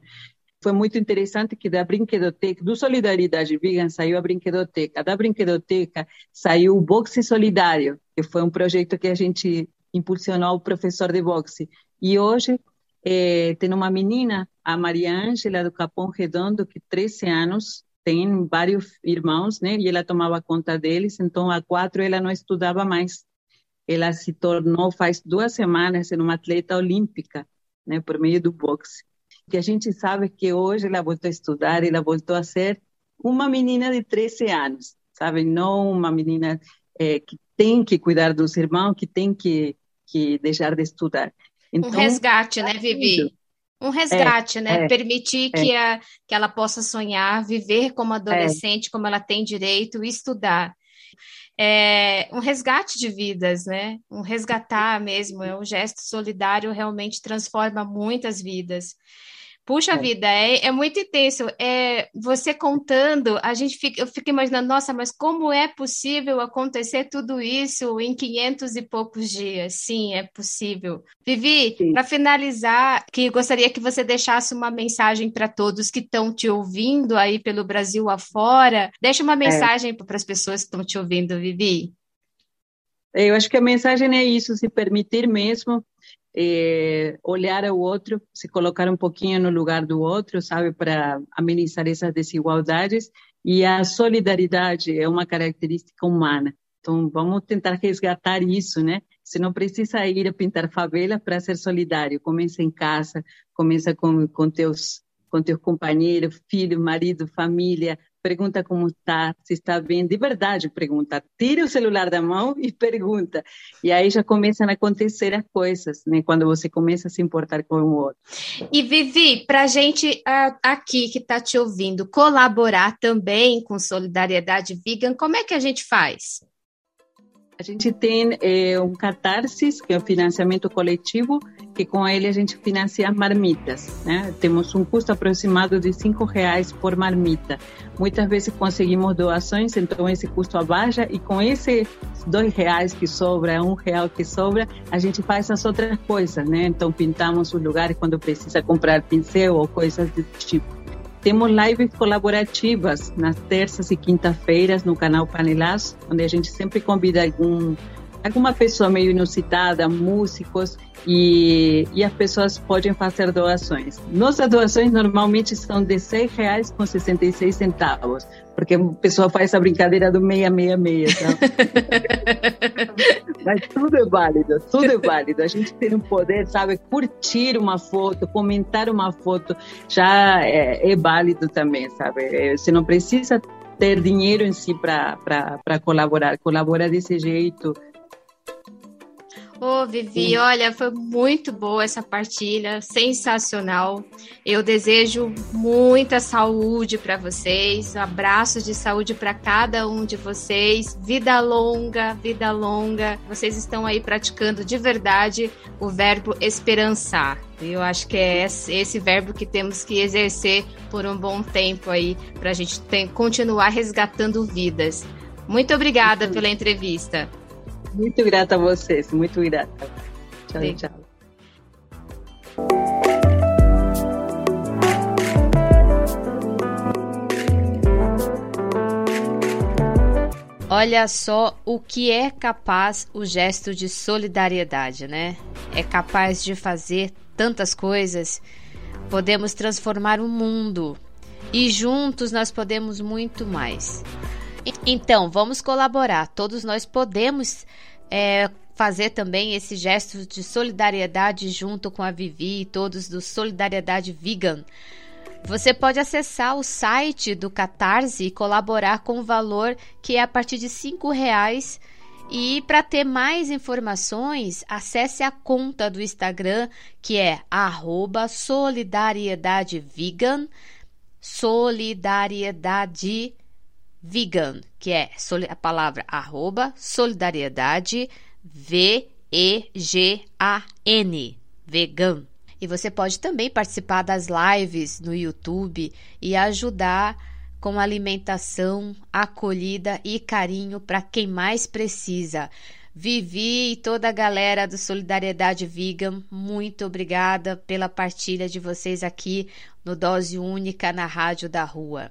Foi muito interessante que da brinquedoteca, do Solidariedade Vegan saiu a brinquedoteca, da brinquedoteca saiu o Boxe Solidário, que foi um projeto que a gente impulsionou o professor de boxe. E hoje é, tem uma menina, a Maria Ângela do Capão Redondo, que 13 anos, tem vários irmãos, né? E ela tomava conta deles, então a quatro ela não estudava mais. Ela se tornou faz duas semanas uma atleta olímpica, né? Por meio do boxe que a gente sabe que hoje ela voltou a estudar, ela voltou a ser uma menina de 13 anos, sabe? Não uma menina é, que tem que cuidar dos irmãos, que tem que, que deixar de estudar. Então, um resgate, né, Vivi? Um resgate, é, né? É, Permitir é. que, a, que ela possa sonhar, viver como adolescente, como ela tem direito, estudar. É um resgate de vidas, né? Um resgatar mesmo, é um gesto solidário, realmente transforma muitas vidas. Puxa é. vida, é, é muito intenso. É, você contando, a gente fica, eu fico imaginando, nossa, mas como é possível acontecer tudo isso em 500 e poucos dias? Sim, é possível. Vivi, para finalizar, que gostaria que você deixasse uma mensagem para todos que estão te ouvindo aí pelo Brasil afora. Deixa uma é. mensagem é. para as pessoas que estão te ouvindo, Vivi. Eu acho que a mensagem é isso, se permitir mesmo é, olhar ao outro, se colocar um pouquinho no lugar do outro, sabe, para amenizar essas desigualdades. E a solidariedade é uma característica humana. Então, vamos tentar resgatar isso, né? Você não precisa ir a pintar favela para ser solidário. Começa em casa, começa com, com teus com teu companheiro, filho, marido, família, pergunta como está, se está bem, de verdade pergunta, tira o celular da mão e pergunta. E aí já começam a acontecer as coisas, né? Quando você começa a se importar com o outro. E Vivi, para a gente uh, aqui que está te ouvindo colaborar também com Solidariedade Vegan, como é que a gente faz? A gente tem é, um catarse, que é o financiamento coletivo, que com ele a gente financia as marmitas. Né? Temos um custo aproximado de cinco reais por marmita. Muitas vezes conseguimos doações, então esse custo abaixa e com esses dois reais que sobra, um real que sobra, a gente faz as outras coisas, né? Então pintamos os lugares quando precisa comprar pincel ou coisas desse tipo. Temos lives colaborativas nas terças e quinta-feiras no canal Panelaço, onde a gente sempre convida algum, alguma pessoa meio inusitada, músicos, e, e as pessoas podem fazer doações. Nossas doações normalmente são de R$ reais com 66 centavos, porque a pessoa faz a brincadeira do meia, meia, meia. Tá? Mas tudo é válido, tudo é válido. A gente tem o poder, sabe, curtir uma foto, comentar uma foto, já é, é válido também, sabe? É, você não precisa ter dinheiro em si para colaborar, colabora desse jeito Ô, oh, Vivi, olha, foi muito boa essa partilha, sensacional. Eu desejo muita saúde para vocês, abraços de saúde para cada um de vocês, vida longa, vida longa. Vocês estão aí praticando de verdade o verbo esperançar. Eu acho que é esse verbo que temos que exercer por um bom tempo aí, para a gente ter, continuar resgatando vidas. Muito obrigada pela entrevista. Muito grata a vocês, muito grata. Tchau, Sim. tchau. Olha só o que é capaz o gesto de solidariedade, né? É capaz de fazer tantas coisas. Podemos transformar o mundo e juntos nós podemos muito mais. Então, vamos colaborar. Todos nós podemos é, fazer também esse gesto de solidariedade junto com a Vivi e todos do Solidariedade Vegan. Você pode acessar o site do Catarse e colaborar com o valor que é a partir de cinco reais. E para ter mais informações, acesse a conta do Instagram que é @solidariedade_vegan solidariedade vegan, que é a palavra arroba solidariedade V-E-G-A-N, vegan. E você pode também participar das lives no YouTube e ajudar com alimentação, acolhida e carinho para quem mais precisa. Vivi e toda a galera do Solidariedade Vegan, muito obrigada pela partilha de vocês aqui no Dose Única na Rádio da Rua.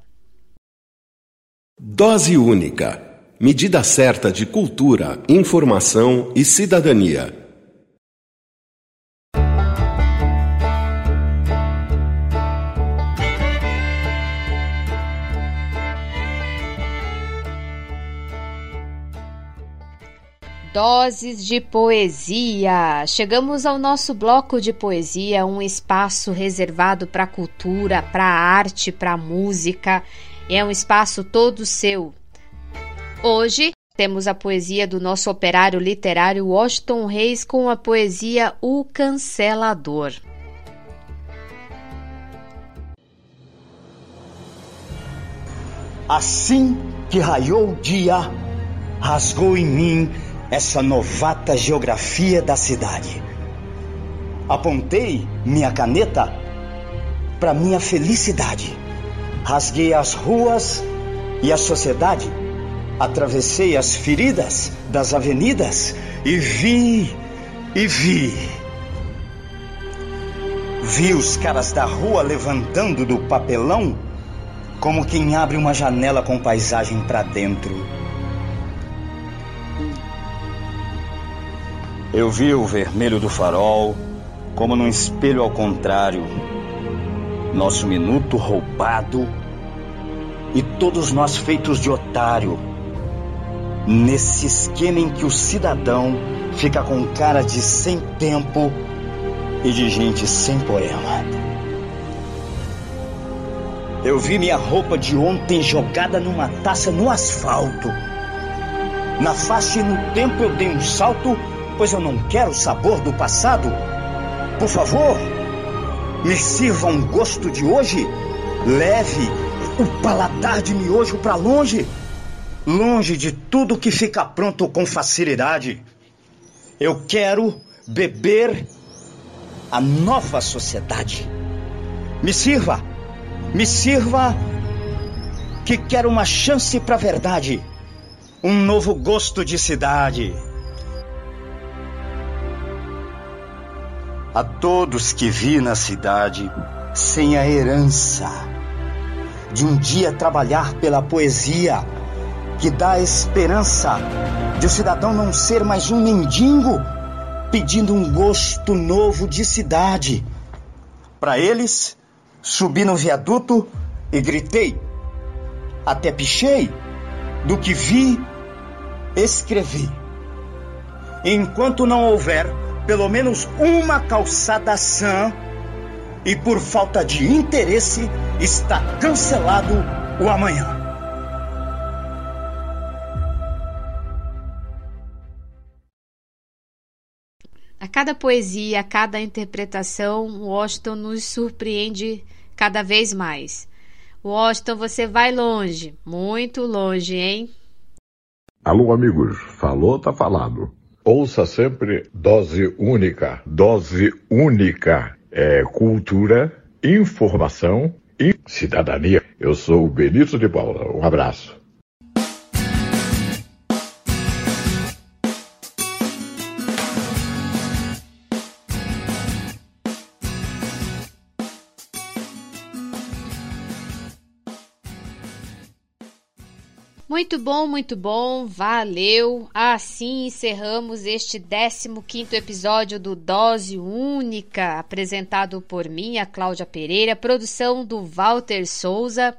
Dose Única medida certa de cultura, informação e cidadania. Doses de poesia. Chegamos ao nosso bloco de poesia, um espaço reservado para a cultura, para a arte, para a música. É um espaço todo seu. Hoje temos a poesia do nosso operário literário Washington Reis com a poesia O Cancelador. Assim que raiou o dia, rasgou em mim essa novata geografia da cidade. Apontei minha caneta para minha felicidade. Rasguei as ruas e a sociedade. Atravessei as feridas das avenidas e vi e vi. Vi os caras da rua levantando do papelão como quem abre uma janela com paisagem para dentro. Eu vi o vermelho do farol como num espelho ao contrário. Nosso minuto roubado e todos nós feitos de otário. Nesse esquema em que o cidadão fica com cara de sem tempo e de gente sem poema. Eu vi minha roupa de ontem jogada numa taça no asfalto. Na face e no tempo eu dei um salto pois eu não quero o sabor do passado. Por favor, me sirva um gosto de hoje. Leve o paladar de miojo para longe, longe de tudo que fica pronto com facilidade. Eu quero beber a nova sociedade. Me sirva, me sirva que quero uma chance para a verdade, um novo gosto de cidade. A todos que vi na cidade sem a herança de um dia trabalhar pela poesia que dá esperança de o cidadão não ser mais um mendigo pedindo um gosto novo de cidade. Para eles, subi no viaduto e gritei, até pichei, do que vi, escrevi. Enquanto não houver pelo menos uma calçada sã e por falta de interesse está cancelado o amanhã. A cada poesia, a cada interpretação, Washington nos surpreende cada vez mais. Washington, você vai longe, muito longe, hein? Alô, amigos, falou, tá falado. Ouça sempre dose única, dose única. É cultura, informação e cidadania. Eu sou o Benito de Paula. Um abraço. Muito bom, muito bom, valeu. Assim encerramos este 15 episódio do Dose Única, apresentado por mim, a Cláudia Pereira, produção do Walter Souza.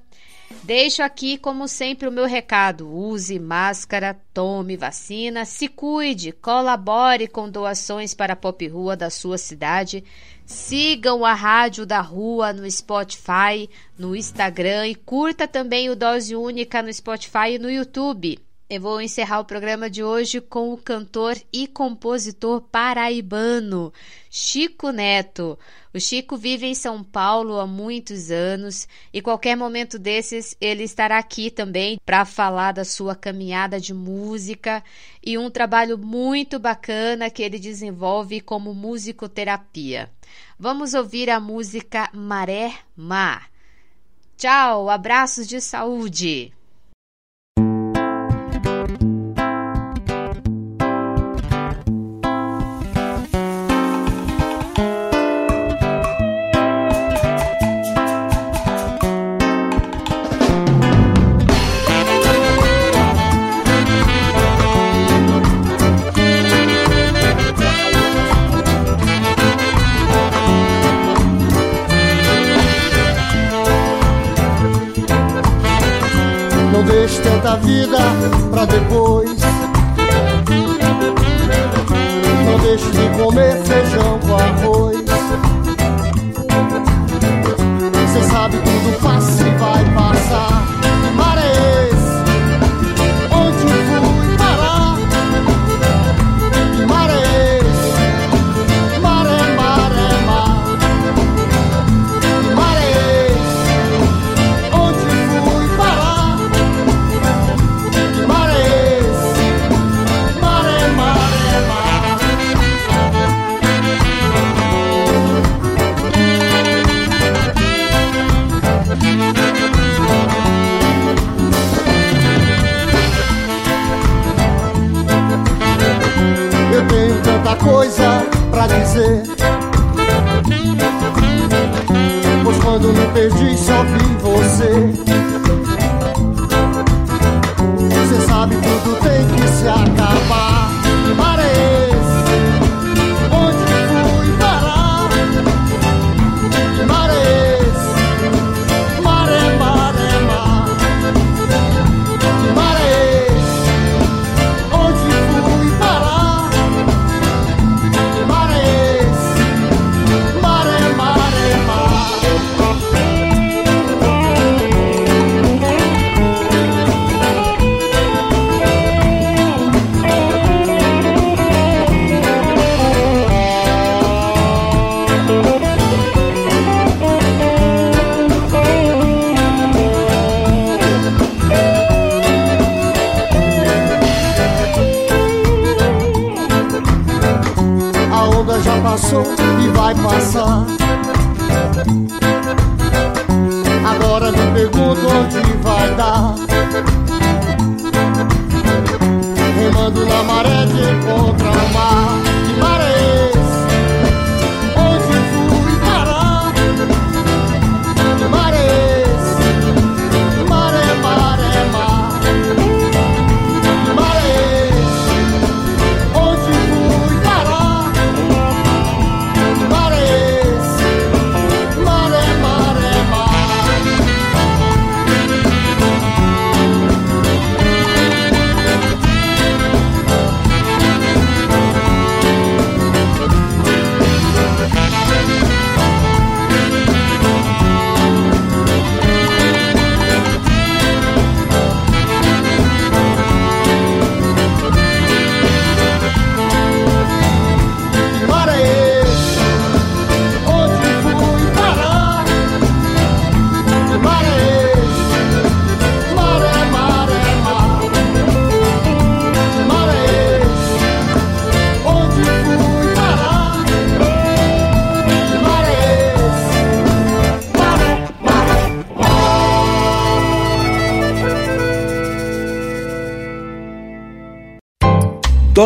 Deixo aqui, como sempre, o meu recado: use máscara, tome vacina, se cuide, colabore com doações para a Pop Rua da sua cidade. Sigam a Rádio da Rua no Spotify, no Instagram e curta também o Dose Única no Spotify e no YouTube. Eu vou encerrar o programa de hoje com o cantor e compositor paraibano Chico Neto. O Chico vive em São Paulo há muitos anos e qualquer momento desses ele estará aqui também para falar da sua caminhada de música e um trabalho muito bacana que ele desenvolve como musicoterapia. Vamos ouvir a música Maré Mar. Tchau, abraços de saúde. Da vida pra depois. Não deixe de comer feijão com arroz. Você sabe tudo passa dizer. Pois quando me perdi só vi você. Você sabe tudo tem que se acabar. Passou e vai passar. Agora me pergunto onde vai dar. Remando na maré de encontrar o mar.